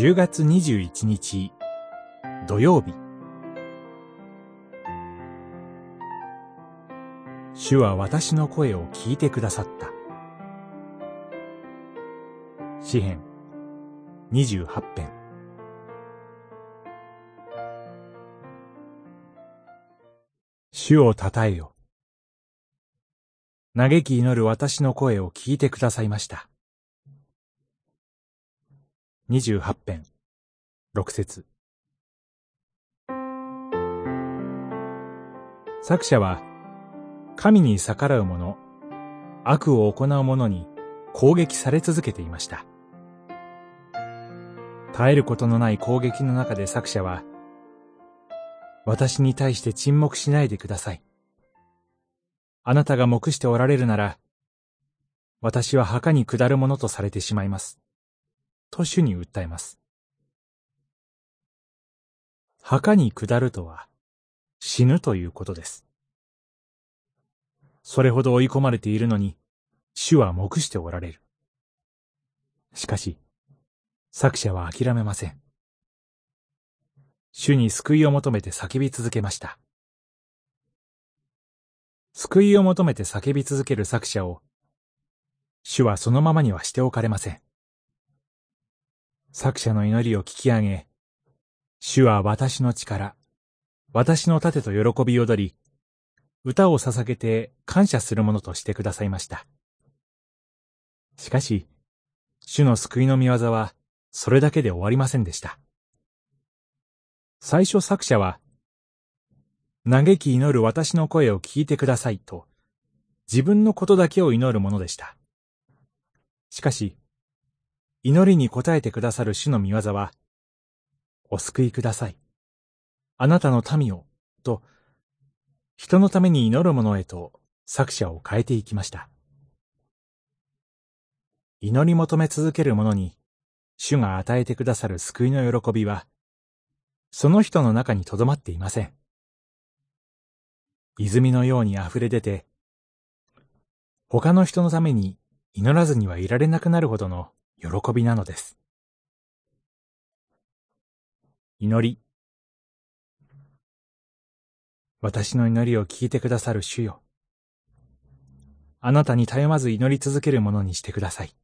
10月21日土曜日。主は私の声を聞いてくださった。詩編28編。主を称えよ。嘆き祈る私の声を聞いてくださいました。28編、6節作者は、神に逆らう者、悪を行う者に攻撃され続けていました。絶えることのない攻撃の中で作者は、私に対して沈黙しないでください。あなたが黙しておられるなら、私は墓に下るものとされてしまいます。と主に訴えます。墓に下るとは死ぬということです。それほど追い込まれているのに、主は黙しておられる。しかし、作者は諦めません。主に救いを求めて叫び続けました。救いを求めて叫び続ける作者を、主はそのままにはしておかれません。作者の祈りを聞き上げ、主は私の力、私の盾と喜び踊り、歌を捧げて感謝するものとしてくださいました。しかし、主の救いの見業は、それだけで終わりませんでした。最初作者は、嘆き祈る私の声を聞いてくださいと、自分のことだけを祈るものでした。しかし、祈りに応えてくださる主の見業は、お救いください。あなたの民を、と、人のために祈る者へと作者を変えていきました。祈り求め続ける者に、主が与えてくださる救いの喜びは、その人の中にとどまっていません。泉のように溢れ出て、他の人のために祈らずにはいられなくなるほどの喜びなのです。祈り。私の祈りを聞いてくださる主よ。あなたに頼まず祈り続けるものにしてください。